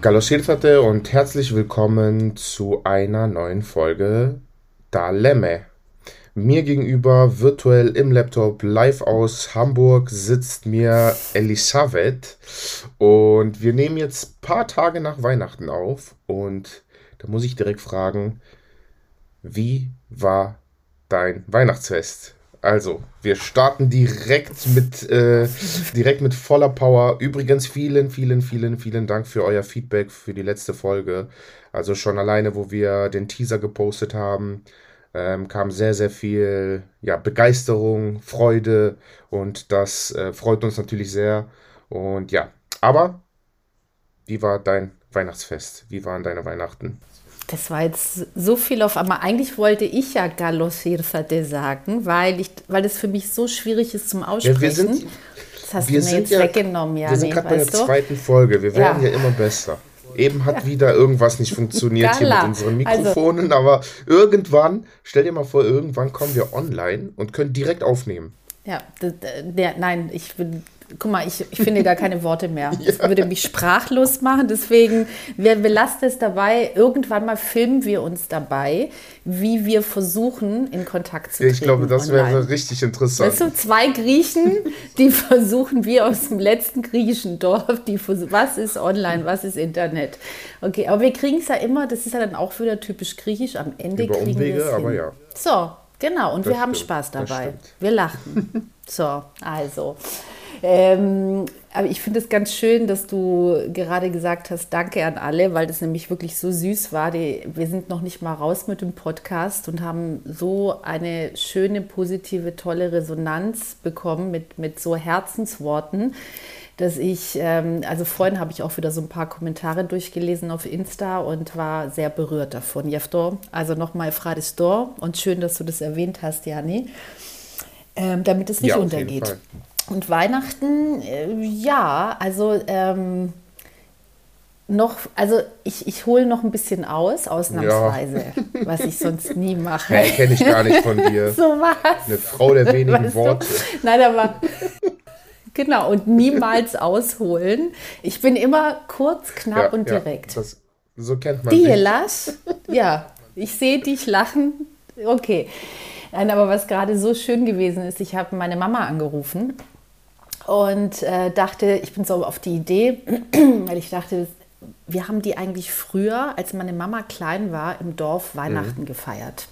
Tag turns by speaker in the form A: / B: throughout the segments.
A: Galosirtate und herzlich willkommen zu einer neuen Folge Dalemme. Mir gegenüber virtuell im Laptop live aus Hamburg sitzt mir Elisabeth und wir nehmen jetzt ein paar Tage nach Weihnachten auf und da muss ich direkt fragen, wie war dein Weihnachtsfest? Also, wir starten direkt mit, äh, direkt mit voller Power. Übrigens, vielen, vielen, vielen, vielen Dank für euer Feedback für die letzte Folge. Also schon alleine, wo wir den Teaser gepostet haben, ähm, kam sehr, sehr viel ja, Begeisterung, Freude und das äh, freut uns natürlich sehr. Und ja, aber wie war dein Weihnachtsfest? Wie waren deine Weihnachten?
B: Das war jetzt so viel auf einmal. Eigentlich wollte ich ja Gallos Hirsate sagen, weil, ich, weil das für mich so schwierig ist zum Aussprechen. Ja, wir
A: sind, das hast wir du mir jetzt ja, weggenommen, ja. Wir sind gerade bei der zweiten Folge. Wir werden ja. ja immer besser. Eben hat ja. wieder irgendwas nicht funktioniert hier mit unseren also Mikrofonen, also, aber irgendwann, stell dir mal vor, irgendwann kommen wir online und können direkt aufnehmen.
B: Ja, der, nein, ich bin guck mal, ich, ich finde gar keine Worte mehr. Das ja. würde mich sprachlos machen. Deswegen, wir, wir lassen es dabei. Irgendwann mal filmen wir uns dabei, wie wir versuchen, in Kontakt zu treten.
A: Ich glaube, das wäre richtig interessant.
B: Das sind zwei Griechen, die versuchen, wie aus dem letzten griechischen Dorf, die was ist online, was ist Internet. Okay, aber wir kriegen es ja immer, das ist ja dann auch wieder typisch griechisch, am Ende Über kriegen wir es aber ja. So, genau, und das wir stimmt, haben Spaß dabei. Wir lachen. so, also. Ähm, aber ich finde es ganz schön, dass du gerade gesagt hast, danke an alle, weil das nämlich wirklich so süß war. Die, wir sind noch nicht mal raus mit dem Podcast und haben so eine schöne, positive, tolle Resonanz bekommen mit, mit so Herzensworten, dass ich, ähm, also vorhin habe ich auch wieder so ein paar Kommentare durchgelesen auf Insta und war sehr berührt davon. Jeftor, also nochmal Fradistor und schön, dass du das erwähnt hast, Jani, ähm, damit es nicht ja, untergeht. Und Weihnachten, äh, ja, also ähm, noch, also ich, ich hole noch ein bisschen aus, ausnahmsweise, ja. was ich sonst nie mache.
A: Nee, kenne ich gar nicht von dir. so was. Eine Frau der wenigen weißt Worte.
B: Du? Nein, aber genau, und niemals ausholen. Ich bin immer kurz, knapp ja, und direkt. Ja, das,
A: so kennt man
B: Die Lass, ja, ich sehe dich lachen. Okay. Nein, aber was gerade so schön gewesen ist, ich habe meine Mama angerufen und äh, dachte, ich bin so auf die Idee, weil ich dachte, wir haben die eigentlich früher, als meine Mama klein war, im Dorf Weihnachten mhm. gefeiert.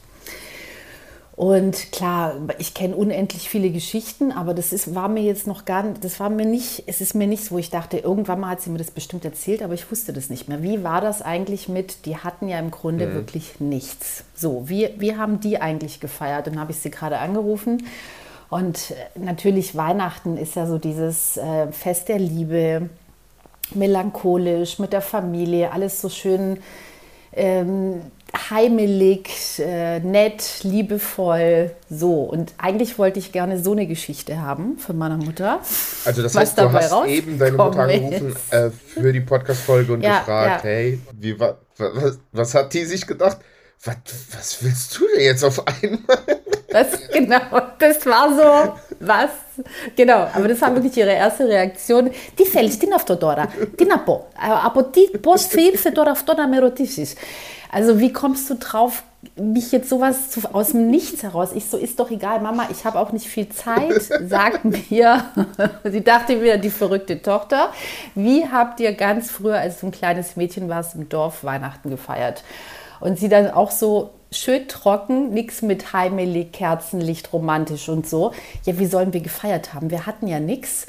B: Und klar, ich kenne unendlich viele Geschichten, aber das ist, war mir jetzt noch gar nicht, das war mir nicht, es ist mir nichts, wo ich dachte, irgendwann mal hat sie mir das bestimmt erzählt, aber ich wusste das nicht mehr. Wie war das eigentlich mit, die hatten ja im Grunde mhm. wirklich nichts. So, wie, wie haben die eigentlich gefeiert? Dann habe ich sie gerade angerufen und äh, natürlich Weihnachten ist ja so dieses äh, Fest der Liebe, melancholisch, mit der Familie, alles so schön ähm, heimelig, äh, nett, liebevoll, so. Und eigentlich wollte ich gerne so eine Geschichte haben von meiner Mutter.
A: Also das heißt, du hast eben deine Mutter angerufen äh, für die Podcast-Folge und ja, gefragt, ja. hey, wie, was, was, was hat die sich gedacht? Was, was willst du denn jetzt auf einmal?
B: Das, genau, das war so, was? Genau, aber das war wirklich ihre erste Reaktion. Τι θέλεις, τι είναι αυτό τώρα, τι να πω, από τι, πώς ήρθε τώρα αυτό να με ρωτήσεις. Also wie kommst du drauf, mich jetzt sowas zu, aus dem Nichts heraus? Ich so, ist doch egal, Mama, ich habe auch nicht viel Zeit, sag mir. Sie dachte mir, die verrückte Tochter, wie habt ihr ganz früher, als du ein kleines Mädchen warst, im Dorf Weihnachten gefeiert? Und sie dann auch so schön trocken, nichts mit heimelig, Kerzenlicht, romantisch und so. Ja, wie sollen wir gefeiert haben? Wir hatten ja nichts.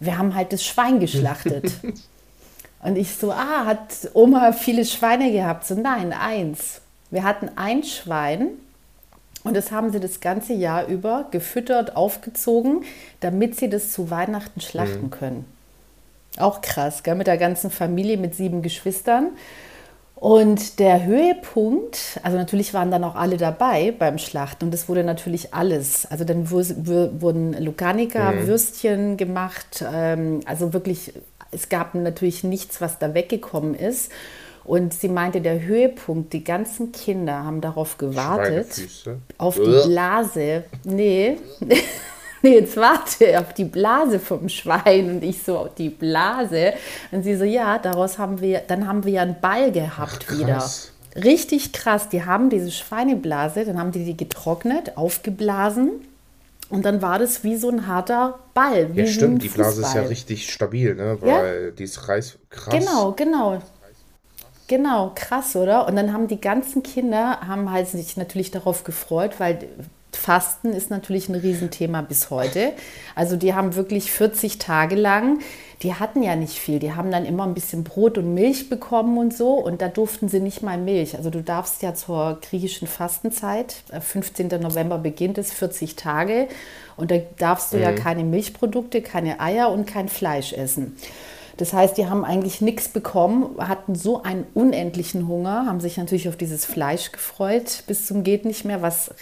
B: Wir haben halt das Schwein geschlachtet. und ich so, ah, hat Oma viele Schweine gehabt? So, nein, eins. Wir hatten ein Schwein und das haben sie das ganze Jahr über gefüttert, aufgezogen, damit sie das zu Weihnachten schlachten mhm. können. Auch krass, gell? mit der ganzen Familie, mit sieben Geschwistern. Und der Höhepunkt, also natürlich waren dann auch alle dabei beim Schlachten und es wurde natürlich alles. Also dann wurden Lucanica, mhm. Würstchen gemacht, ähm, also wirklich, es gab natürlich nichts, was da weggekommen ist. Und sie meinte, der Höhepunkt, die ganzen Kinder haben darauf gewartet, auf die Blase. Nee. nee, jetzt warte auf die Blase vom Schwein und ich so, die Blase. Und sie so, ja, daraus haben wir, dann haben wir ja einen Ball gehabt
A: Ach,
B: wieder. Richtig krass. Die haben diese Schweineblase, dann haben die die getrocknet, aufgeblasen und dann war das wie so ein harter Ball. Wie
A: Ja, stimmt, die Blase ist ja richtig stabil, ne?
B: Ja.
A: Weil die ist reiß, krass.
B: Genau, genau. Genau, krass, oder? Und dann haben die ganzen Kinder haben halt sich natürlich darauf gefreut, weil Fasten ist natürlich ein Riesenthema bis heute. Also die haben wirklich 40 Tage lang, die hatten ja nicht viel, die haben dann immer ein bisschen Brot und Milch bekommen und so und da durften sie nicht mal Milch. Also du darfst ja zur griechischen Fastenzeit, äh, 15. November beginnt es, 40 Tage und da darfst du ja keine Milchprodukte, keine Eier und kein Fleisch essen. Das heißt, die haben eigentlich nichts bekommen, hatten so einen unendlichen Hunger, haben sich natürlich auf dieses Fleisch gefreut, bis zum geht nicht mehr, was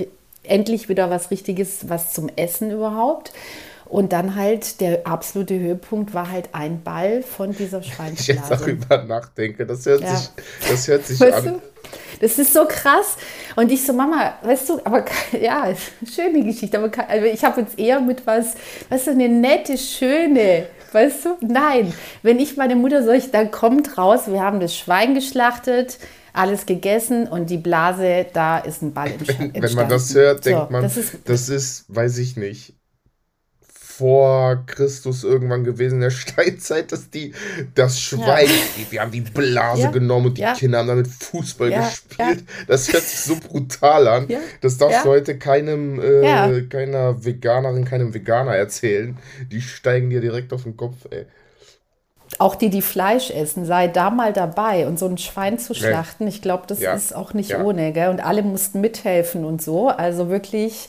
B: endlich wieder was Richtiges, was zum Essen überhaupt. Und dann halt der absolute Höhepunkt war halt ein Ball von dieser
A: Ich jetzt
B: Schweinsblase.
A: darüber nachdenke, das hört
B: Ja.
A: sich, das hört sich
B: Weißt
A: an.
B: du? Das ist so krass. Und ich so, Mama, weißt du, aber ja, schöne Geschichte. Aber also ich habe jetzt eher mit was, weißt du, eine nette, schöne, weißt du? Nein, wenn ich meine Mutter so, ich, dann kommt raus, wir haben das Schwein geschlachtet, alles gegessen und die Blase, da ist ein Ball entstanden.
A: Wenn man das hört,
B: So,
A: denkt man,
B: das ist,
A: das ist, weiß ich nicht, vor Christus irgendwann gewesen in der Steinzeit, dass die das Schwein, die, wir haben die Blase
B: Ja.
A: genommen und die
B: Ja.
A: Kinder haben damit Fußball
B: Ja.
A: gespielt. Das hört sich so brutal an.
B: Ja.
A: Das darfst
B: Ja.
A: du heute keinem, äh,
B: Ja.
A: keiner Veganerin, keinem Veganer erzählen. Die steigen dir direkt auf den Kopf, ey.
B: Auch die, die Fleisch essen, sei da mal dabei und so ein Schwein zu schlachten. Ich glaube, das
A: Ja.
B: ist auch nicht
A: Ja.
B: ohne, gell? Und alle mussten mithelfen und so. Also wirklich,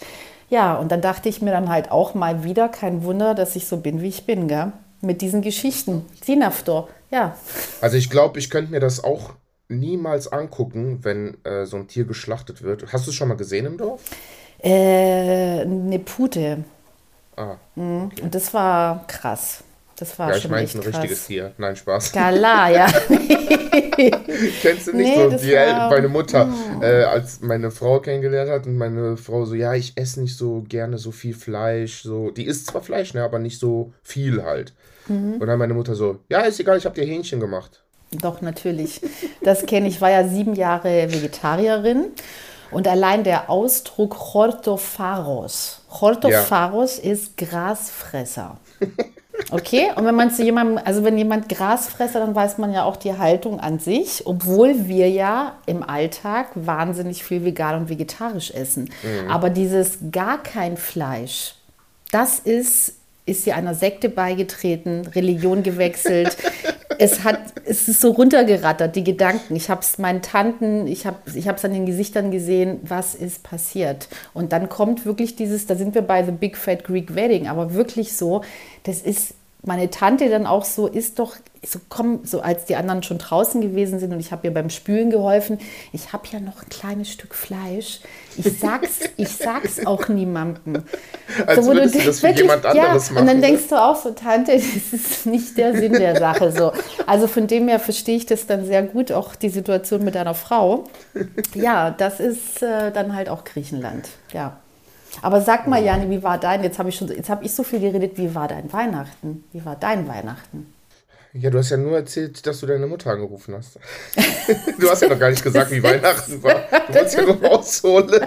B: ja, und dann dachte ich mir dann halt auch mal wieder, kein Wunder, dass ich so bin, wie ich bin, gell? Mit diesen Geschichten. Sinaftor, ja.
A: Also ich glaube, ich könnte mir das auch niemals angucken, wenn äh, so ein Tier geschlachtet wird. Hast du es schon mal gesehen im Dorf?
B: Äh, eine Pute.
A: Ah,
B: Und das war krass. Das war
A: ja, ich
B: schon
A: meine
B: echt
A: ein
B: krass.
A: richtiges Tier. Nein, Spaß.
B: Gala, ja.
A: Kennst du nicht
B: Nee,
A: so? Die,
B: war-
A: meine Mutter, äh, als meine Frau kennengelernt hat und meine Frau so, ja, ich esse nicht so gerne so viel Fleisch. So, die isst zwar Fleisch, ne, aber nicht so viel halt.
B: Mhm.
A: Und dann meine Mutter so, ja, ist egal, ich habe dir Hähnchen gemacht.
B: Doch, natürlich. Das kenne ich. Ich war ja sieben Jahre Vegetarierin. Und allein der Ausdruck Hortopharos. Hortopharos ist Grasfresser. Okay? Und wenn man zu jemandem, also wenn jemand Grasfresser, dann weiß man ja auch die Haltung an sich, obwohl wir ja im Alltag wahnsinnig viel vegan und vegetarisch essen. Aber dieses gar kein Fleisch, das ist, ist sie einer Sekte beigetreten, Religion gewechselt. es, hat, es ist so runtergerattert, die Gedanken. Ich habe es meinen Tanten, ich habe es ich an den Gesichtern gesehen, was ist passiert. Und dann kommt wirklich dieses, da sind wir bei The Big Fat Greek Wedding, aber wirklich so, das ist meine Tante dann auch so, ist doch, so komm, so als die anderen schon draußen gewesen sind und ich habe ihr beim Spülen geholfen, ich habe ja noch ein kleines Stück Fleisch. Ich sag's, ich sag's auch niemandem.
A: Als
B: wo du
A: würdest du
B: denkst,
A: das
B: wirklich,
A: jemand anderes
B: ja,
A: machen,
B: Und dann denkst du auch so, Tante, das ist nicht der Sinn der Sache so. Also von dem her verstehe ich das dann sehr gut, auch die Situation mit deiner Frau. Ja, das ist äh, dann halt auch Griechenland, ja. Aber sag mal, Jani, wie war dein? Jetzt habe ich schon, jetzt habe ich so viel geredet. Wie war dein Weihnachten? Wie war dein Weihnachten?
A: Ja, du hast ja nur erzählt, dass du deine Mutter angerufen hast. du hast ja noch gar nicht gesagt, wie Weihnachten war. Du wolltest ja nur rausholen.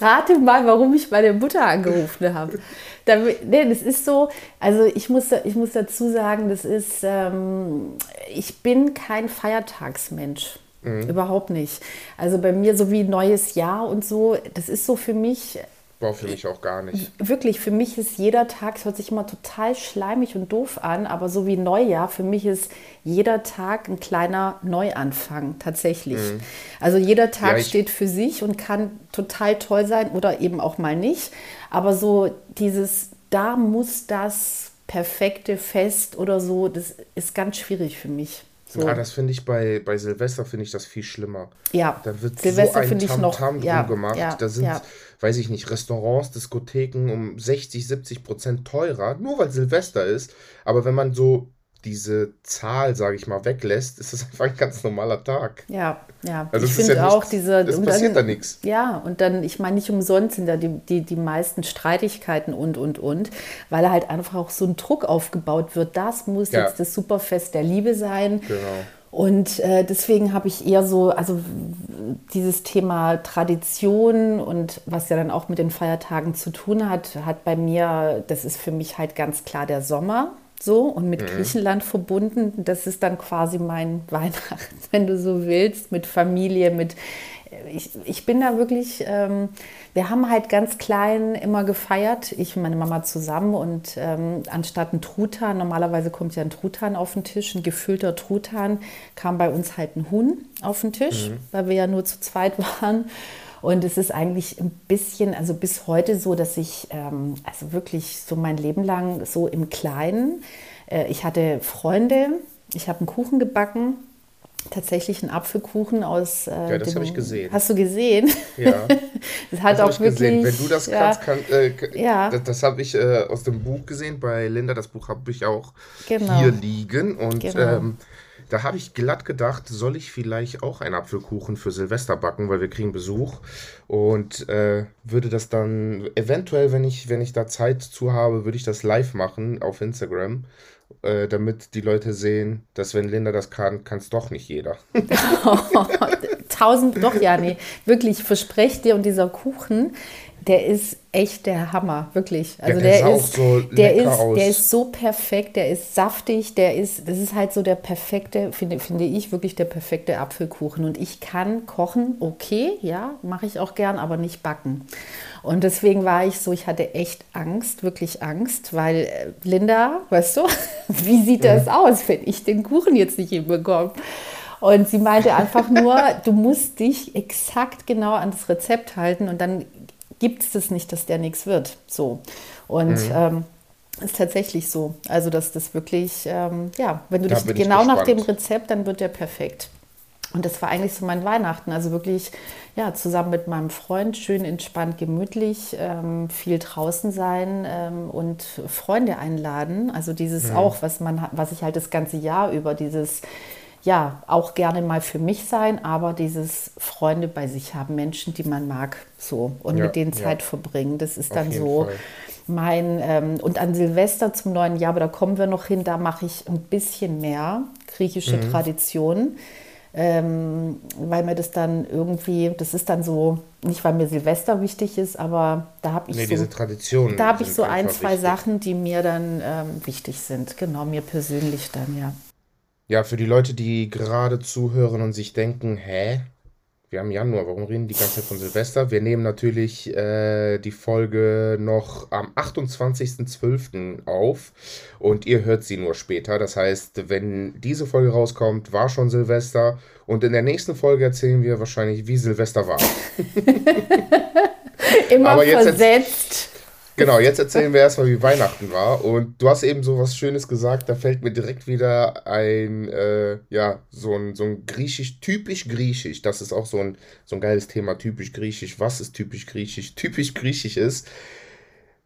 B: Rate mal, warum ich meine Mutter angerufen habe. Damit, nee, das ist so, also ich muss, ich muss dazu sagen, das ist, ähm, ich bin kein Feiertagsmensch. Überhaupt nicht. Also bei mir so wie neues Jahr und so, das ist so für mich,
A: War für mich auch gar nicht.
B: wirklich, für mich ist jeder Tag, es hört sich immer total schleimig und doof an, aber so wie Neujahr, für mich ist jeder Tag ein kleiner Neuanfang, tatsächlich. Also jeder Tag
A: Ja,
B: steht für sich und kann total toll sein oder eben auch mal nicht. Aber so dieses, da muss das perfekte Fest oder so, das ist ganz schwierig für mich. So.
A: Ja, das finde ich bei, bei Silvester finde ich das viel schlimmer.
B: Ja,
A: Da wird
B: Silvester
A: so ein
B: ich noch-
A: Tamtam
B: ja,
A: drum gemacht.
B: ja,
A: da sind,
B: ja.
A: weiß ich nicht, Restaurants, Diskotheken um 60, 70 Prozent teurer, nur weil Silvester ist. Aber wenn man so diese Zahl, sage ich mal, weglässt, ist das einfach ein ganz normaler Tag.
B: Ja, ja.
A: Also
B: ich finde
A: ja
B: auch
A: nichts-
B: diese.
A: es passiert
B: dann,
A: da nichts.
B: Ja, und dann, ich meine, nicht umsonst sind da die, die, die meisten Streitigkeiten und, und, und, weil halt einfach auch so ein Druck aufgebaut wird. Das muss
A: Ja.
B: jetzt das Superfest der Liebe sein.
A: Genau.
B: Und äh, deswegen habe ich eher so, also dieses Thema Tradition und was ja dann auch mit den Feiertagen zu tun hat, hat bei mir, das ist für mich halt ganz klar der Sommer so und mit Griechenland verbunden. Das ist dann quasi mein Weihnachten, wenn du so willst, mit Familie, mit ich, ich bin da wirklich, ähm, wir haben halt ganz klein immer gefeiert, ich und meine Mama zusammen und ähm, anstatt ein Truthahn, normalerweise kommt ja ein Truthahn auf den Tisch, ein gefüllter Truthahn, kam bei uns halt ein Huhn auf den Tisch, weil wir ja nur zu zweit waren. Und es ist eigentlich ein bisschen, also bis heute so, dass ich, ähm, also wirklich so mein Leben lang so im Kleinen, äh, ich hatte Freunde, ich habe einen Kuchen gebacken, tatsächlich einen Apfelkuchen aus. Äh,
A: Ja, das habe ich gesehen.
B: Hast du gesehen?
A: Ja.
B: Das hat
A: Das
B: auch
A: ich gesehen.
B: wirklich.
A: Wenn du das
B: ja,
A: kannst, kann, äh,
B: Ja.
A: das, das habe ich äh, aus dem Buch gesehen. Bei Linda, das Buch habe ich auch
B: Genau.
A: hier liegen. Und
B: Genau.
A: ähm, da habe ich glatt gedacht, soll ich vielleicht auch einen Apfelkuchen für Silvester backen, weil wir kriegen Besuch. Und äh, würde das dann eventuell, wenn ich, wenn ich da Zeit zu habe, würde ich das live machen auf Instagram. Äh, damit die Leute sehen, dass wenn Linda das kann, kann es doch nicht jeder.
B: Tausend, doch, ja, nee, wirklich, ich verspreche dir, und dieser Kuchen, der ist echt der Hammer, wirklich. Also
A: der
B: der,
A: auch
B: ist,
A: so
B: der ist,
A: aus.
B: der ist so perfekt, der ist saftig, der ist, das ist halt so der perfekte, finde, finde ich wirklich der perfekte Apfelkuchen. Und ich kann kochen, okay, ja, mache ich auch gern, aber nicht backen. Und deswegen war ich so, ich hatte echt Angst, wirklich Angst, weil äh, Linda, weißt du, wie sieht das aus, wenn ich den Kuchen jetzt nicht hinbekomme? Und sie meinte einfach nur, du musst dich exakt genau an das Rezept halten und dann gibt es das nicht, dass der nichts wird. So. Und
A: Mhm.
B: ähm, ist tatsächlich so. Also, dass das wirklich, ähm, ja, wenn du
A: Da
B: dich genau nach dem. Rezept, dann wird der perfekt. Und das war eigentlich so mein Weihnachten. Also wirklich, ja, zusammen mit meinem Freund, schön entspannt, gemütlich, ähm, viel draußen sein ähm, und Freunde einladen. Also dieses auch, was man, was ich halt das ganze Jahr über, dieses, ja, auch gerne mal für mich sein, aber dieses Freunde bei sich haben, Menschen, die man mag, so und
A: Ja,
B: mit denen
A: ja.
B: Zeit verbringen. Das ist
A: Auf
B: dann so
A: Fall.
B: mein, ähm, und an Silvester zum neuen Jahr, aber da kommen wir noch hin, da mache ich ein bisschen mehr griechische
A: Mhm.
B: Tradition, ähm, weil mir das dann irgendwie, das ist dann so, nicht weil mir Silvester wichtig ist, aber da habe ich
A: Nee,
B: so,
A: diese Traditionen.
B: da habe ich so ein, zwei
A: wichtig.
B: Sachen, die mir dann ähm, wichtig sind, genau, mir persönlich dann, ja.
A: Ja, für die Leute, die gerade zuhören und sich denken, hä? Wir haben Januar, warum reden die ganze Zeit von Silvester? Wir nehmen natürlich äh, die Folge noch am 28.12. auf und ihr hört sie nur später. Das heißt, wenn diese Folge rauskommt, war schon Silvester und in der nächsten Folge erzählen wir wahrscheinlich, wie Silvester war.
B: Immer
A: Aber jetzt-
B: versetzt.
A: Genau, jetzt erzählen wir erstmal, wie Weihnachten war. Und du hast eben so was Schönes gesagt, da fällt mir direkt wieder ein, äh, ja, so ein, so ein griechisch, typisch griechisch. Das ist auch so ein, so ein geiles Thema, typisch griechisch. Was ist typisch griechisch? Typisch griechisch ist,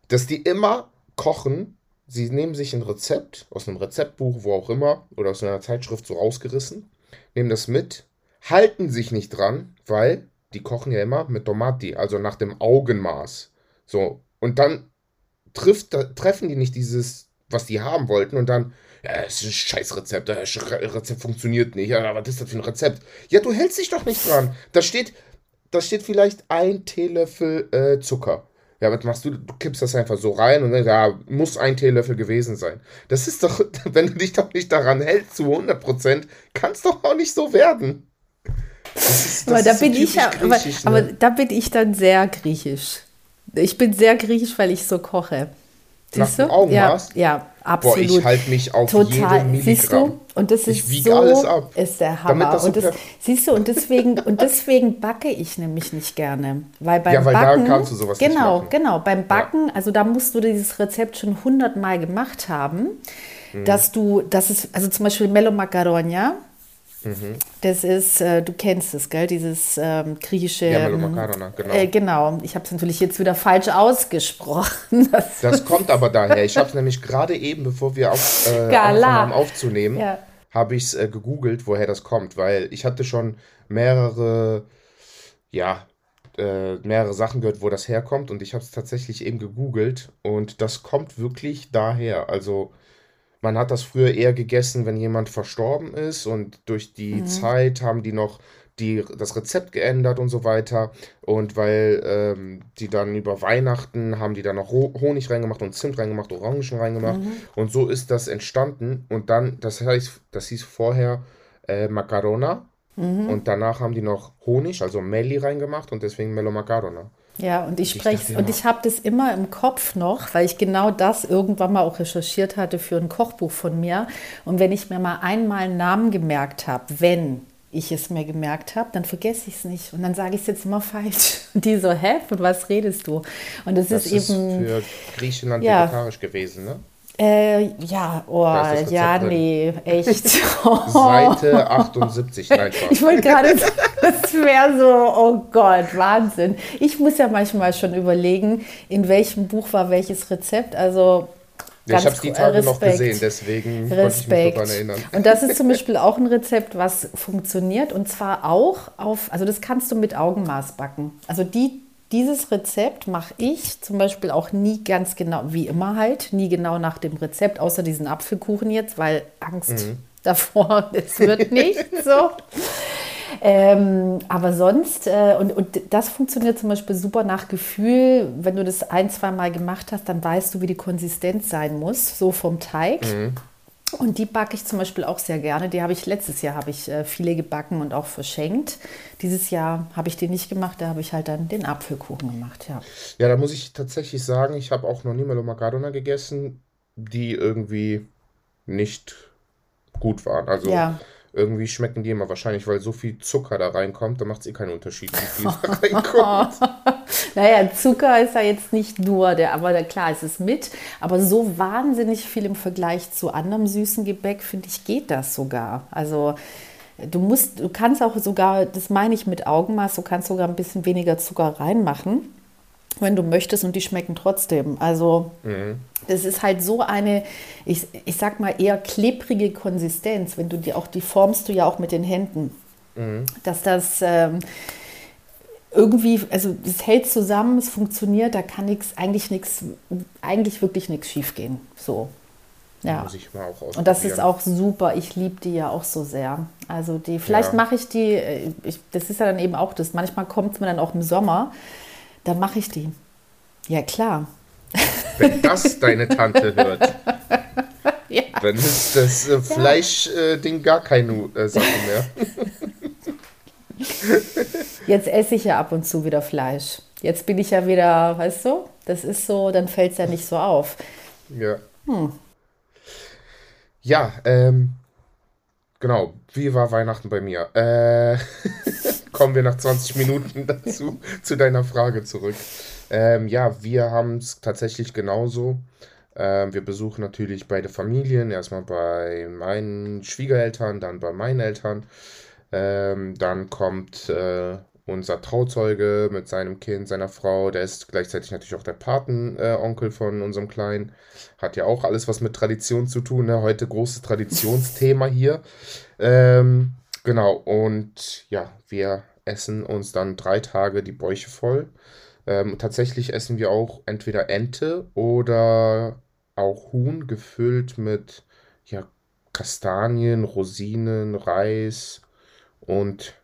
A: dass die immer kochen. Sie nehmen sich ein Rezept aus einem Rezeptbuch, wo auch immer, oder aus einer Zeitschrift so rausgerissen, nehmen das mit, halten sich nicht dran, weil die kochen ja immer mit Tomati, also nach dem Augenmaß. So, und dann trifft, treffen die nicht dieses, was die haben wollten, und dann, ja, das ist ein scheiß Rezept, das Rezept funktioniert nicht, ja, was ist das für ein Rezept? Ja, du hältst dich doch nicht dran. Da steht, da steht vielleicht ein Teelöffel äh, Zucker. Ja, was machst du? Du kippst das einfach so rein und dann, ja, muss ein Teelöffel gewesen sein. Das ist doch, wenn du dich doch nicht daran hältst zu 100%, kann es doch auch nicht so werden. Das ist, das
B: Aber da
A: so
B: bin ich ja, aber,
A: griechisch,
B: aber
A: ne?
B: da bin ich dann sehr griechisch. Ich bin sehr griechisch, weil ich so koche. Siehst du?
A: Augenmaß?
B: Ja, ja,
A: Boah,
B: absolut.
A: ich halte mich auf
B: Total, siehst du? Und das
A: Ich
B: ist
A: wiege
B: so,
A: alles ab,
B: ist der Hammer.
A: so
B: und das, siehst du, und deswegen, und deswegen backe ich nämlich nicht gerne. Weil beim
A: Ja, weil da
B: Backen,
A: kannst du sowas nicht
B: genau,
A: machen.
B: genau, beim Backen, also da musst du dieses Rezept schon hundertmal gemacht haben,
A: Mhm.
B: dass du, das ist, also zum Beispiel Mello Macaronia, Das ist, äh, du kennst es, gell? Dieses ähm, griechische.
A: Ja, Melomakarona, genau.
B: Äh, genau. Ich habe es natürlich jetzt wieder falsch ausgesprochen. Das,
A: Das kommt aber daher. Ich habe es nämlich gerade eben, bevor wir auf, äh, haben aufzunehmen,
B: Ja.
A: habe ich es äh, gegoogelt, woher das kommt, weil ich hatte schon mehrere, ja, äh, mehrere Sachen gehört, wo das herkommt und ich habe es tatsächlich eben gegoogelt und das kommt wirklich daher. Also man hat das früher eher gegessen, wenn jemand verstorben ist und durch die Zeit haben die noch die, das Rezept geändert und so weiter. Und weil ähm, die dann über Weihnachten haben die dann noch Honig reingemacht und Zimt reingemacht, Orangen reingemacht. Und so ist das entstanden. Und dann, das heißt, das hieß vorher äh, Macarona. Und danach haben die noch Honig, also Melli reingemacht und deswegen Melo Macarona.
B: Ja, und ich spreche und ich habe das immer im Kopf noch, weil ich genau das irgendwann mal auch recherchiert hatte für ein Kochbuch von mir. Und wenn ich mir mal einmal einen Namen gemerkt habe, wenn ich es mir gemerkt habe, dann vergesse ich es nicht. Und dann sage ich es jetzt immer falsch. Und die so, hä, von was redest du? Und das,
A: Das
B: ist
A: ist
B: eben,
A: für Griechenland
B: Ja.
A: vegetarisch gewesen, ne?
B: Äh, ja, oh, ja,
A: drin.
B: nee, echt.
A: Seite 78. Nein.
B: Ich wollte gerade sagen, das wäre so, oh Gott, Wahnsinn. Ich muss ja manchmal schon überlegen, in welchem Buch war welches Rezept. Also
A: Ja, ich
B: ganz
A: habe es die Tage noch
B: Respekt.
A: gesehen, deswegen konnte ich mich
B: Respekt.
A: daran erinnern.
B: Und das ist zum Beispiel auch ein Rezept, was funktioniert und zwar auch auf, also das kannst du mit Augenmaß backen. Also die, dieses Rezept mache ich zum Beispiel auch nie ganz genau, wie immer halt, nie genau nach dem Rezept, außer diesen Apfelkuchen jetzt, weil Angst
A: Mhm.
B: davor, es wird nicht so. Ähm, aber sonst, äh, und, und das funktioniert zum Beispiel super nach Gefühl. Wenn du das ein, zwei Mal gemacht hast, dann weißt du, wie die Konsistenz sein muss, so vom Teig. Und die backe ich zum Beispiel auch sehr gerne. Die habe ich letztes Jahr habe ich äh, viele gebacken und auch verschenkt. Dieses Jahr habe ich die nicht gemacht, da habe ich halt dann den Apfelkuchen gemacht, ja.
A: Ja, da muss ich tatsächlich sagen, ich habe auch noch nie Melo Macarona gegessen, die irgendwie nicht gut waren. Also
B: Ja.
A: Irgendwie schmecken die immer wahrscheinlich, weil so viel Zucker da reinkommt, da macht es eh keinen Unterschied, wie viel da reinkommt.
B: Naja, Zucker ist ja jetzt nicht nur der, aber der, klar, es ist mit. Aber so wahnsinnig viel im Vergleich zu anderem süßen Gebäck, finde ich, geht das sogar. Also du musst, du kannst auch sogar, das meine ich mit Augenmaß, du kannst sogar ein bisschen weniger Zucker reinmachen, wenn du möchtest und die schmecken trotzdem. Also das ist halt so eine, ich, ich sag mal eher klebrige Konsistenz, wenn du die auch, die formst du ja auch mit den Händen, dass das ähm, irgendwie, also es hält zusammen, es funktioniert, da kann nichts, eigentlich nichts, eigentlich wirklich nichts schief gehen. So. Ja.
A: Muss ich mal auch.
B: Und das ist auch super. Ich liebe die ja auch so sehr. Also die, vielleicht
A: Ja.
B: mache ich die, äh, ich, das ist ja dann eben auch das. Manchmal kommt es mir dann auch im Sommer, dann mache ich die. Ja, klar.
A: Wenn das deine Tante hört,
B: Ja.
A: dann ist das äh, Fleischding gar keine äh, Sache mehr.
B: Jetzt esse ich ja ab und zu wieder Fleisch. Jetzt bin ich ja wieder, weißt du, das ist so, dann fällt es ja nicht so auf.
A: Ja.
B: Hm.
A: Ja, ähm, genau. Wie war Weihnachten bei mir? Äh, kommen wir nach 20 Minuten dazu, zu deiner Frage zurück. Ähm, ja, wir haben es tatsächlich genauso. Ähm, wir besuchen natürlich beide Familien. Erstmal bei meinen Schwiegereltern, dann bei meinen Eltern. Ähm, dann kommt äh, unser Trauzeuge mit seinem Kind, seiner Frau. Der ist gleichzeitig natürlich auch der Patenonkel äh, von unserem Kleinen. Hat ja auch alles was mit Tradition zu tun. Ne? Heute großes Traditionsthema hier. Ähm, genau, und ja, wir essen uns dann drei Tage die Bäuche voll. Ähm, tatsächlich essen wir auch entweder Ente oder auch Huhn gefüllt mit ja, Kastanien, Rosinen, Reis und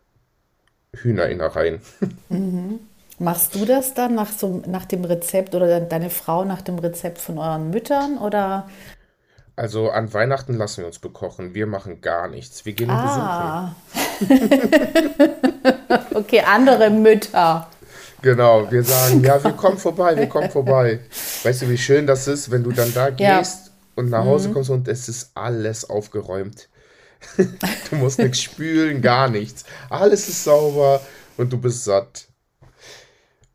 A: Hühnerinnereien.
B: Machst du das dann nach, so, nach dem Rezept oder de- deine Frau nach dem Rezept von euren Müttern oder?
A: Also an Weihnachten lassen wir uns bekochen. Wir machen gar nichts. Wir gehen besuchen.
B: Ah. okay, andere Mütter.
A: Genau, wir sagen, ja, wir kommen vorbei, wir kommen vorbei. Weißt du, wie schön das ist, wenn du dann da
B: Ja.
A: gehst und nach Hause kommst und es ist alles aufgeräumt. Du musst nichts spülen, gar nichts. Alles ist sauber und du bist satt.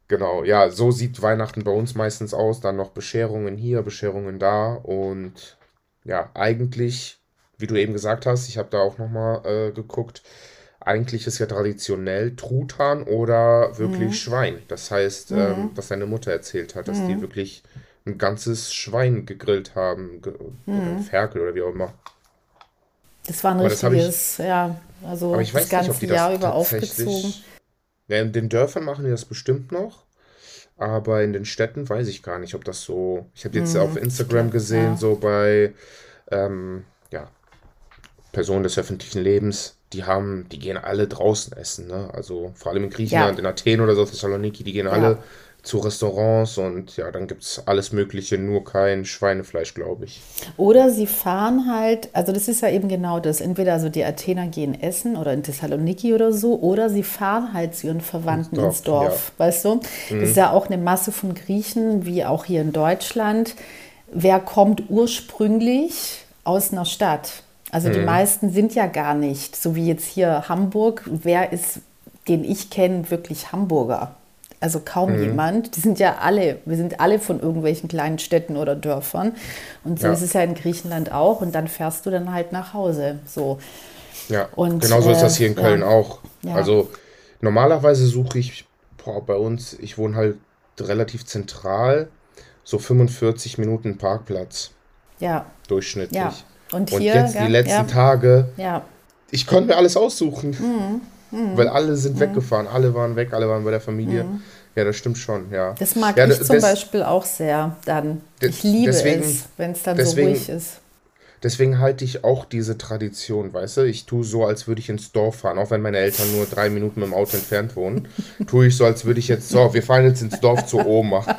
A: Genau, ja, so sieht Weihnachten bei uns meistens aus. Dann noch Bescherungen hier, Bescherungen da und ja, eigentlich wie du eben gesagt hast, ich habe da auch nochmal äh, geguckt, eigentlich ist ja traditionell Truthahn oder wirklich mhm. Schwein. Das heißt, mhm. ähm, was deine Mutter erzählt hat, dass mhm. die wirklich ein ganzes Schwein gegrillt haben, ge mhm. Ferkel oder wie auch immer.
B: Das war ein aber richtiges, ich, ja, also
A: das weiß ganze nicht, ob die das Jahr über aufgezogen. Ja, in den Dörfern machen die das bestimmt noch, aber in den Städten weiß ich gar nicht, ob das so. Ich habe jetzt mhm. auf Instagram gesehen, ja. so bei ähm, ja, Personen des öffentlichen Lebens, die haben, die gehen alle draußen essen, ne? Also vor allem in Griechenland, ja. in Athen oder so, Thessaloniki, die gehen ja. alle zu Restaurants und ja, dann gibt es alles Mögliche, nur kein Schweinefleisch, glaube ich.
B: Oder sie fahren halt, also das ist ja eben genau das, entweder also die Athener gehen essen oder in Thessaloniki oder so, oder sie fahren halt zu ihren Verwandten ins Dorf, ins Dorf ja. weißt du? Mhm. Das ist ja auch eine Masse von Griechen, wie auch hier in Deutschland. Wer kommt ursprünglich aus einer Stadt? Also die mhm. meisten sind ja gar nicht, so wie jetzt hier Hamburg. Wer ist, den ich kenne, wirklich Hamburger? Also kaum mhm. jemand. Die sind ja alle, wir sind alle von irgendwelchen kleinen Städten oder Dörfern. Und so ja. ist es ja in Griechenland auch. Und dann fährst du dann halt nach Hause. So.
A: Ja, und, genauso äh, ist das hier in Köln ja. auch. Ja. Also normalerweise suche ich boah, bei uns, ich wohne halt relativ zentral, so 45 Minuten Parkplatz.
B: Ja.
A: Durchschnittlich. Ja.
B: Und,
A: und
B: hier,
A: jetzt die letzten. Tage, ja. ich konnte mir alles aussuchen. Mhm. Mhm. Weil alle sind mhm. weggefahren, alle waren weg, alle waren bei der Familie. Mhm. Ja, das stimmt schon, ja.
B: Das mag
A: ja,
B: ich zum Beispiel auch sehr dann. Ich liebe deswegen, es, wenn es dann deswegen, so ruhig ist.
A: Deswegen halte ich auch diese Tradition, weißt du? Ich tue so, als würde ich ins Dorf fahren, auch wenn meine Eltern nur drei Minuten mit dem Auto entfernt wohnen. tue ich so, als würde ich jetzt, so, wir fahren jetzt ins Dorf zu Oma.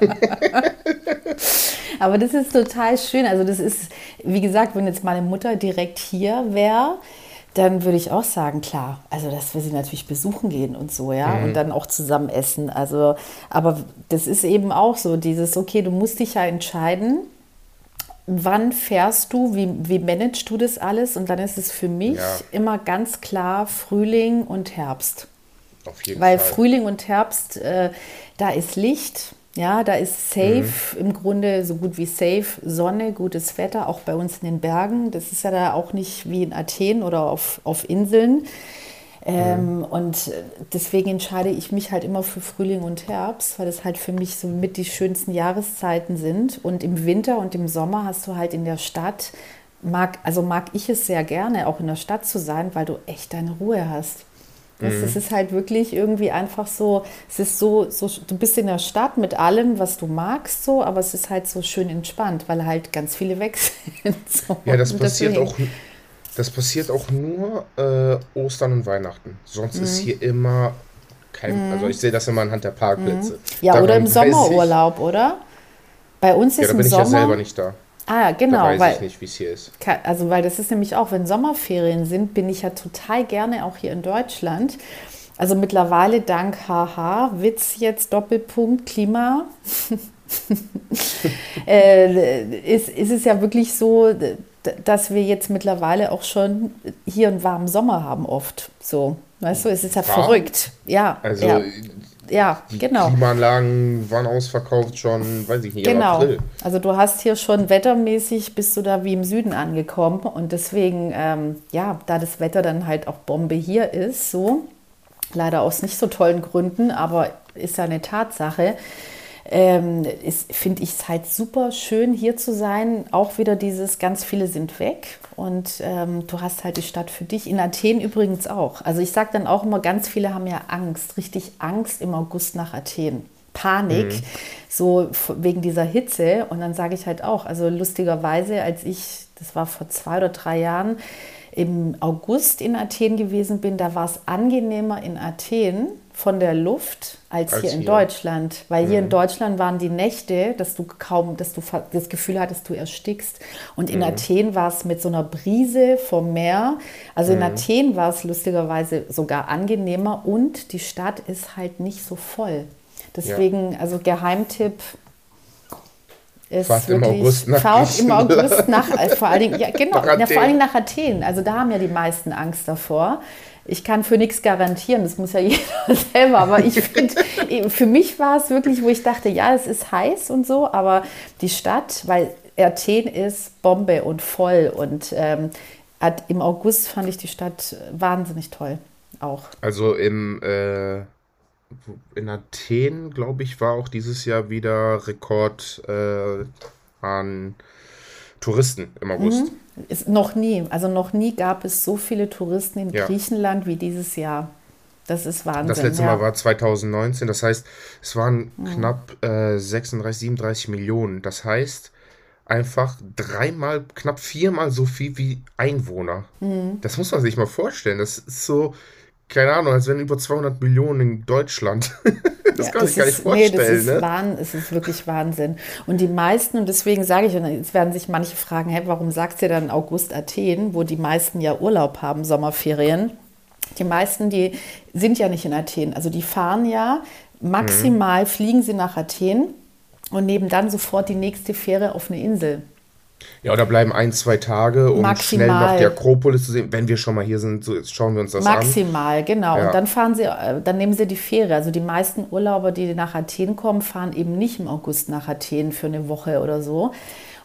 B: Aber das ist total schön. Also das ist, wie gesagt, wenn jetzt meine Mutter direkt hier wäre, dann würde ich auch sagen, klar, also dass wir sie natürlich besuchen gehen und so, ja, mhm. und dann auch zusammen essen. Also, aber das ist eben auch so, dieses, okay, du musst dich ja entscheiden, wann fährst du, wie, wie managst du das alles? Und dann ist es für mich ja. immer ganz klar Frühling und Herbst. Auf jeden Weil Fall. Frühling und Herbst, äh, da ist Licht, ja, da ist safe, mhm. im Grunde so gut wie safe, Sonne, gutes Wetter, auch bei uns in den Bergen. Das ist ja da auch nicht wie in Athen oder auf, auf Inseln. Ähm, mhm. Und deswegen entscheide ich mich halt immer für Frühling und Herbst, weil das halt für mich so mit die schönsten Jahreszeiten sind. Und im Winter und im Sommer hast du halt in der Stadt, mag, also mag ich es sehr gerne, auch in der Stadt zu sein, weil du echt deine Ruhe hast. Das, mhm. ist halt wirklich irgendwie einfach so, es ist so, so, du bist in der Stadt mit allem, was du magst, so, aber es ist halt so schön entspannt, weil halt ganz viele weg sind. So.
A: Ja, das passiert auch, das passiert auch nur äh, Ostern und Weihnachten. Sonst mhm. ist hier immer kein, mhm. also ich sehe das immer anhand der Parkplätze. Mhm.
B: Ja, Daran oder im Sommerurlaub, oder? Bei uns ist ja, da
A: im bin
B: Sommer,
A: ich ja selber nicht da.
B: Ah, genau.
A: Da weiß weil, ich nicht, wie es hier ist.
B: Also, weil das ist nämlich auch, wenn Sommerferien sind, bin ich ja total gerne auch hier in Deutschland. Also mittlerweile dank Haha, Witz jetzt Doppelpunkt Klima, äh, ist, ist es ja wirklich so, dass wir jetzt mittlerweile auch schon hier einen warmen Sommer haben oft. So, weißt du, es ist ja Warm? verrückt. Ja.
A: Also
B: ja ja,
A: die
B: genau.
A: Klimaanlagen waren ausverkauft schon, weiß ich nicht,
B: genau. April. Also du hast hier schon wettermäßig, bist du da wie im Süden angekommen und deswegen, ähm, ja, da das Wetter dann halt auch Bombe hier ist, so, leider aus nicht so tollen Gründen, aber ist ja eine Tatsache, ähm, finde ich es halt super schön hier zu sein. Auch wieder dieses, ganz viele sind weg und ähm, du hast halt die Stadt für dich. In Athen übrigens auch. Also ich sage dann auch immer, ganz viele haben ja Angst, richtig Angst im August nach Athen. Panik, mhm. so wegen dieser Hitze. Und dann sage ich halt auch, also lustigerweise, als ich, das war vor zwei oder drei Jahren, im August in Athen gewesen bin, da war es angenehmer in Athen von der Luft als, als hier in hier. Deutschland. Weil mhm. hier in mhm. Deutschland waren die Nächte, dass du kaum, dass du das Gefühl hattest, du erstickst. Und in mhm. Athen war es mit so einer Brise vom Meer. Also in mhm. Athen war es lustigerweise sogar angenehmer und die Stadt ist halt nicht so voll. Deswegen, ja. also Geheimtipp, ist fahrt wirklich, im August nach fahrt im August nach, äh, vor allen Dingen, ja, genau, ja, vor allen Dingen nach Athen. Also da haben ja die meisten Angst davor ich kann für nichts garantieren, das muss ja jeder selber, aber ich finde, für mich war es wirklich, wo ich dachte, ja, es ist heiß und so, aber die Stadt, weil Athen ist Bombe und voll und ähm, im August fand ich die Stadt wahnsinnig toll. Auch.
A: Also im, äh, in Athen, glaube ich, war auch dieses Jahr wieder Rekord äh, an Touristen im August.
B: Mhm. Ist noch nie, also noch nie gab es so viele Touristen in ja. Griechenland wie dieses Jahr. Das ist Wahnsinn.
A: Das letzte ja. Mal war 2019, das heißt, es waren mhm. knapp äh, 36, 37 Millionen. Das heißt, einfach dreimal, knapp viermal so viel wie Einwohner. Mhm. Das muss man sich mal vorstellen. Das ist so, keine Ahnung, als wenn über 200 Millionen in Deutschland. das ja, kann das ich gar nicht vorstellen. Nee, das
B: ist, ne? Wahn, es ist wirklich Wahnsinn. Und die meisten, und deswegen sage ich, und jetzt werden sich manche fragen, hey, warum sagst du dann August Athen, wo die meisten ja Urlaub haben, Sommerferien? Die meisten, die sind ja nicht in Athen. Also die fahren ja, maximal mhm. fliegen sie nach Athen und nehmen dann sofort die nächste Fähre auf eine Insel.
A: Ja, oder bleiben ein, zwei Tage, um Maximal. schnell noch die Akropolis zu sehen. Wenn wir schon mal hier sind, so schauen wir uns das
B: Maximal, an. Maximal, genau. Ja. Und dann fahren sie, äh, dann nehmen sie die Fähre. Also die meisten Urlauber, die nach Athen kommen, fahren eben nicht im August nach Athen für eine Woche oder so.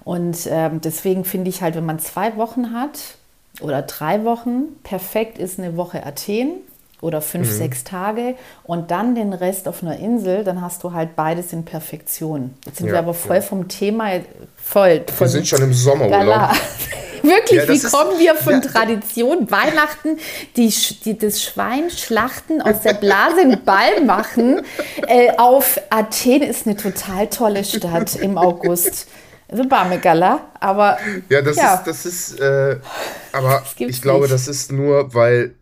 B: Und ähm, deswegen finde ich halt, wenn man zwei Wochen hat oder drei Wochen, perfekt ist eine Woche Athen oder fünf, mhm. sechs Tage und dann den Rest auf einer Insel, dann hast du halt beides in Perfektion. Jetzt sind ja, wir aber voll ja. vom Thema, voll.
A: wir sind schon im Sommerurlaub.
B: Wirklich, ja, wie kommen wir von Tradition, Weihnachten, die, die, das Schwein schlachten, aus der Blase einen Ball machen, äh, auf Athen ist eine total tolle Stadt im August. Also Barmegala, aber.
A: Ja, das ist, das ist, äh, aber ich glaube, das ist nur, weil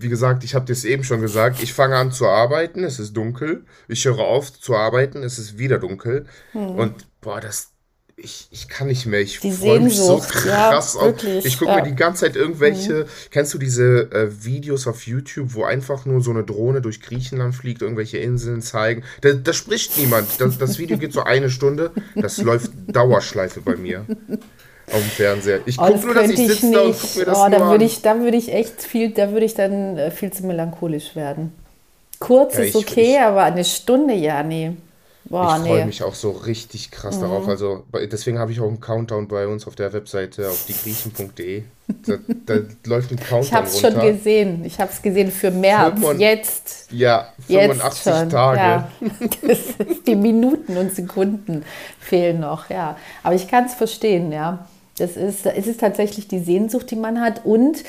A: wie gesagt, ich habe dir es eben schon gesagt, ich fange an zu arbeiten, es ist dunkel. Ich höre auf zu arbeiten, es ist wieder dunkel. Hm. Und boah, das, ich, ich kann nicht mehr. Ich freue mich so krass ja, auf. Ich gucke ja. mir die ganze Zeit irgendwelche. Mhm. Kennst du diese äh, Videos auf YouTube, wo einfach nur so eine Drohne durch Griechenland fliegt, irgendwelche Inseln zeigen? Da, da spricht niemand. Das, das Video geht so eine Stunde. Das läuft Dauerschleife bei mir auf dem Fernseher. Ich gucke oh, nur, dass ich sitze da und gucke mir das oh,
B: da würde ich, da würde ich echt viel, da würde ich dann äh, viel zu melancholisch werden. Kurz ja, ist okay, ich, aber eine Stunde, ja, nee.
A: Boah, ich freue nee. mich auch so richtig krass mhm. darauf. Also deswegen habe ich auch einen Countdown bei uns auf der Webseite auf diegriechen.de. Da, da, läuft ein Countdown
B: Ich habe es schon gesehen. Ich habe es gesehen für März. 5, jetzt.
A: Ja, 85 jetzt Tage. Ja.
B: die Minuten und Sekunden fehlen noch. Ja, aber ich kann es verstehen. Ja, das ist, es ist tatsächlich die Sehnsucht, die man hat und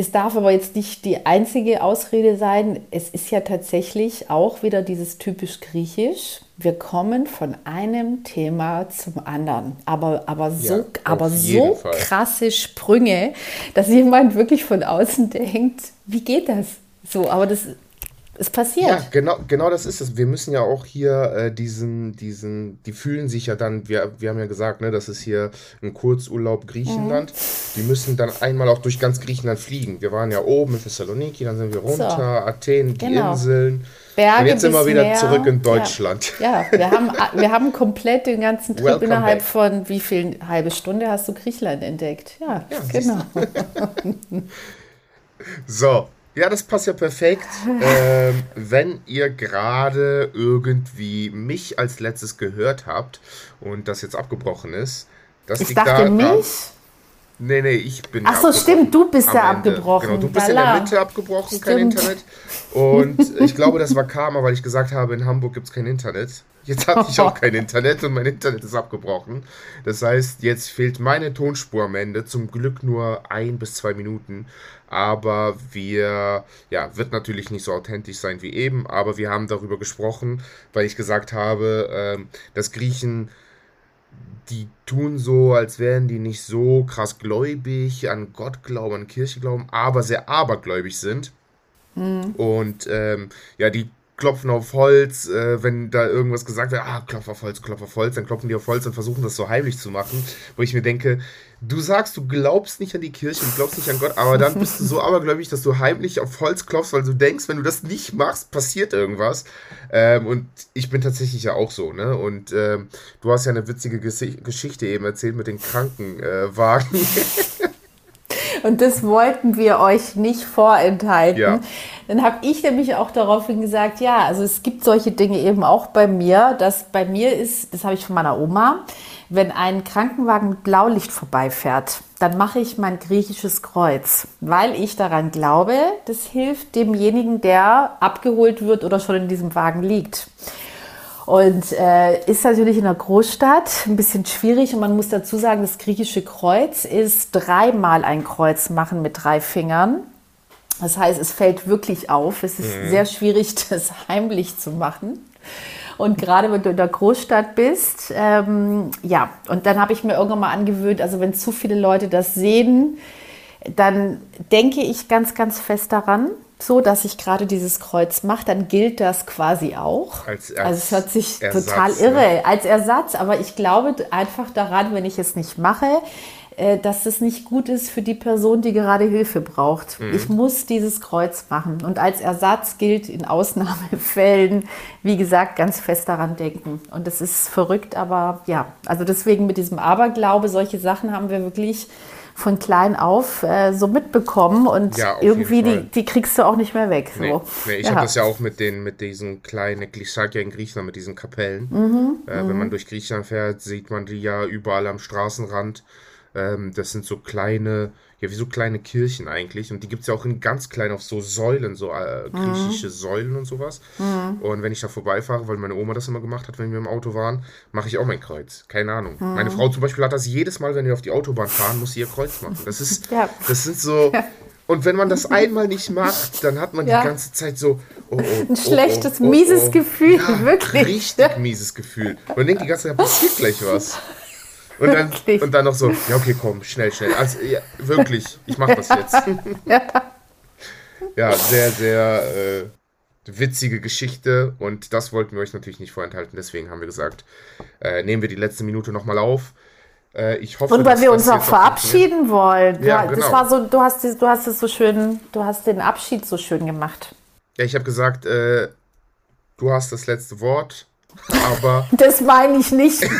B: es darf aber jetzt nicht die einzige Ausrede sein. Es ist ja tatsächlich auch wieder dieses typisch Griechisch. Wir kommen von einem Thema zum anderen. Aber, aber so, ja, aber so krasse Sprünge, dass jemand wirklich von außen denkt, wie geht das? So, aber das es passiert. Ja,
A: genau, genau das ist es. Wir müssen ja auch hier äh, diesen, diesen, die fühlen sich ja dann, wir, wir haben ja gesagt, ne, das ist hier ein Kurzurlaub Griechenland. Mhm. Die müssen dann einmal auch durch ganz Griechenland fliegen. Wir waren ja oben in Thessaloniki, dann sind wir runter, so. Athen, die genau. Inseln. Berge Und jetzt sind wir wieder Meer. zurück in Deutschland.
B: Ja, ja wir, haben, wir haben komplett den ganzen Trip Welcome innerhalb back. von wie viel halbe Stunde hast du Griechenland entdeckt? Ja, ja genau.
A: so, ja, das passt ja perfekt. ähm, wenn ihr gerade irgendwie mich als letztes gehört habt und das jetzt abgebrochen ist, das
B: ich liegt dachte daran, mich?
A: Nee, nee, ich bin.
B: Ach so, stimmt, du bist ja abgebrochen.
A: Genau, du bist Dalla. in der Mitte abgebrochen, stimmt. kein Internet. Und ich glaube, das war Karma, weil ich gesagt habe, in Hamburg gibt es kein Internet. Jetzt habe ich auch kein Internet und mein Internet ist abgebrochen. Das heißt, jetzt fehlt meine Tonspur am Ende. Zum Glück nur ein bis zwei Minuten. Aber wir, ja, wird natürlich nicht so authentisch sein wie eben. Aber wir haben darüber gesprochen, weil ich gesagt habe, ähm, dass Griechen die tun so, als wären die nicht so krass gläubig, an Gott glauben, an Kirche glauben, aber sehr abergläubig sind. Mhm. Und ähm, ja, die klopfen auf Holz, äh, wenn da irgendwas gesagt wird, ah, klopf auf Holz, klopf auf Holz, dann klopfen die auf Holz und versuchen das so heimlich zu machen, wo ich mir denke, du sagst, du glaubst nicht an die Kirche, du glaubst nicht an Gott, aber dann bist du so abergläubig, dass du heimlich auf Holz klopfst, weil du denkst, wenn du das nicht machst, passiert irgendwas. Ähm, und ich bin tatsächlich ja auch so, ne? Und ähm, du hast ja eine witzige Ges Geschichte eben erzählt mit den Krankenwagen. Äh,
B: Und das wollten wir euch nicht vorenthalten.
A: Ja.
B: Dann habe ich nämlich auch daraufhin gesagt, ja, also es gibt solche Dinge eben auch bei mir, dass bei mir ist, das habe ich von meiner Oma, wenn ein Krankenwagen mit Blaulicht vorbeifährt, dann mache ich mein griechisches Kreuz, weil ich daran glaube, das hilft demjenigen, der abgeholt wird oder schon in diesem Wagen liegt. Und äh, ist natürlich in der Großstadt ein bisschen schwierig. Und man muss dazu sagen, das griechische Kreuz ist dreimal ein Kreuz machen mit drei Fingern. Das heißt, es fällt wirklich auf. Es ist mhm. sehr schwierig, das heimlich zu machen. Und gerade wenn du in der Großstadt bist, ähm, ja, und dann habe ich mir irgendwann mal angewöhnt, also wenn zu viele Leute das sehen, dann denke ich ganz, ganz fest daran, so dass ich gerade dieses Kreuz mache, dann gilt das quasi auch. Als, als also es hört sich Ersatz, total irre ne? als Ersatz, aber ich glaube einfach daran, wenn ich es nicht mache, äh, dass es nicht gut ist für die Person, die gerade Hilfe braucht. Mhm. Ich muss dieses Kreuz machen. Und als Ersatz gilt in Ausnahmefällen, wie gesagt, ganz fest daran denken. Und das ist verrückt, aber ja, also deswegen mit diesem Aberglaube, solche Sachen haben wir wirklich von klein auf äh, so mitbekommen und ja, irgendwie die, die kriegst du auch nicht mehr weg.
A: Nee,
B: so.
A: nee ich ja. habe das ja auch mit den mit diesen kleinen, ja in Griechenland mit diesen Kapellen. Mhm, äh, wenn man mhm. durch Griechenland fährt, sieht man die ja überall am Straßenrand. Ähm, das sind so kleine, ja, wie so kleine Kirchen eigentlich. Und die gibt es ja auch in ganz klein auf so Säulen, so äh, mhm. griechische mhm. Säulen und sowas. Mhm. Und wenn ich da vorbeifahre, weil meine Oma das immer gemacht hat, wenn wir im Auto waren, mache ich auch mein Kreuz. Keine Ahnung. Mhm. Meine Frau zum Beispiel hat das jedes Mal, wenn wir auf die Autobahn fahren, muss sie ihr Kreuz machen. Das ist, ja. das sind so. Ja. Und wenn man das einmal nicht macht, dann hat man ja. die ganze Zeit so
B: oh, oh, ein schlechtes, oh, oh, mieses oh. Gefühl,
A: ja,
B: wirklich.
A: Richtig mieses Gefühl. Man denkt die ganze Zeit, passiert gleich was. Und dann, und dann noch so, ja, okay, komm, schnell, schnell. Also, ja, wirklich, ich mach das jetzt. ja. ja, sehr, sehr äh, witzige Geschichte und das wollten wir euch natürlich nicht vorenthalten. Deswegen haben wir gesagt, äh, nehmen wir die letzte Minute nochmal auf. Äh, ich hoffe,
B: und weil wir uns auch verabschieden wollen. Ja, genau. Das war so, du hast, du hast es so schön, du hast den Abschied so schön gemacht.
A: Ja, ich habe gesagt, äh, du hast das letzte Wort, aber.
B: das meine ich nicht.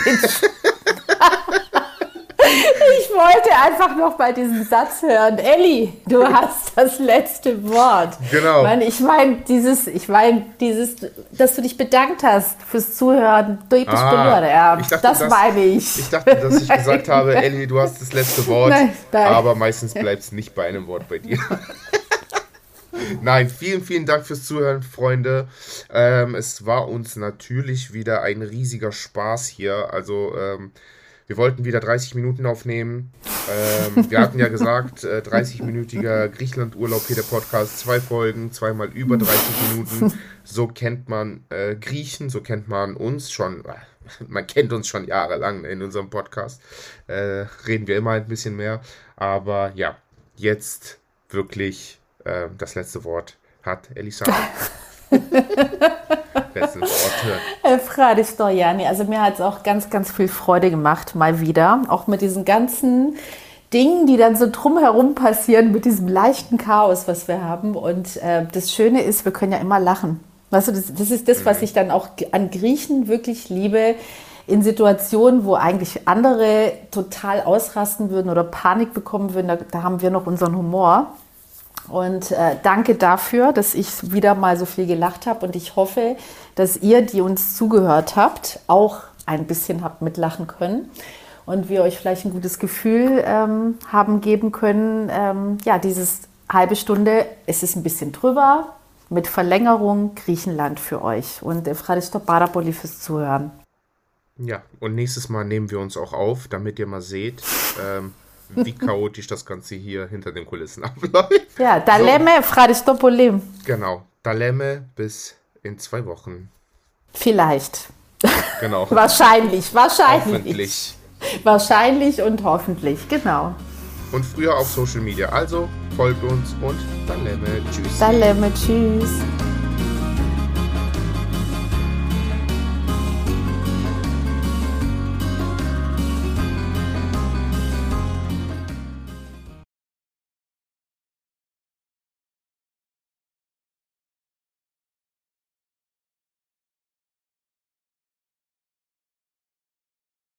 B: Ich wollte einfach noch bei diesem Satz hören. Elli, du hast das letzte Wort.
A: Genau.
B: Ich meine, dieses, ich meine, dieses, dass du dich bedankt hast fürs Zuhören. Du ah, ja, dachte, das dass, meine ich.
A: Ich dachte, dass ich gesagt habe, Elli, du hast das letzte Wort. Nein, nein. Aber meistens bleibt es nicht bei einem Wort bei dir. Nein, vielen, vielen Dank fürs Zuhören, Freunde. Ähm, es war uns natürlich wieder ein riesiger Spaß hier. Also, ähm, wir wollten wieder 30 Minuten aufnehmen. Ähm, wir hatten ja gesagt, äh, 30-minütiger Griechenland-Urlaub hier der Podcast, zwei Folgen, zweimal über 30 Minuten. So kennt man äh, Griechen, so kennt man uns schon. Äh, man kennt uns schon jahrelang in unserem Podcast. Äh, reden wir immer ein bisschen mehr. Aber ja, jetzt wirklich äh, das letzte Wort hat Elisa.
B: Besten Worte. Frade Stojani. Also mir hat es auch ganz, ganz viel Freude gemacht, mal wieder. Auch mit diesen ganzen Dingen, die dann so drumherum passieren, mit diesem leichten Chaos, was wir haben. Und äh, das Schöne ist, wir können ja immer lachen. Weißt du, das, das ist das, was mhm. ich dann auch an Griechen wirklich liebe. In Situationen, wo eigentlich andere total ausrasten würden oder Panik bekommen würden, da, da haben wir noch unseren Humor. Und äh, danke dafür, dass ich wieder mal so viel gelacht habe. Und ich hoffe, dass ihr, die uns zugehört habt, auch ein bisschen habt mitlachen können. Und wir euch vielleicht ein gutes Gefühl ähm, haben geben können. Ähm, ja, dieses halbe Stunde, es ist ein bisschen drüber. Mit Verlängerung Griechenland für euch. Und Efradisto Parapoli fürs Zuhören.
A: Ja, und nächstes Mal nehmen wir uns auch auf, damit ihr mal seht, ähm, wie chaotisch das Ganze hier hinter den Kulissen abläuft.
B: Ja, Daleme so. Fraristopolim.
A: Genau, Daleme bis in zwei Wochen.
B: Vielleicht.
A: Genau.
B: wahrscheinlich, wahrscheinlich. Hoffentlich. Wahrscheinlich und hoffentlich, genau.
A: Und früher auf Social Media. Also folgt uns und Daleme. Tschüss.
B: Daleme, tschüss.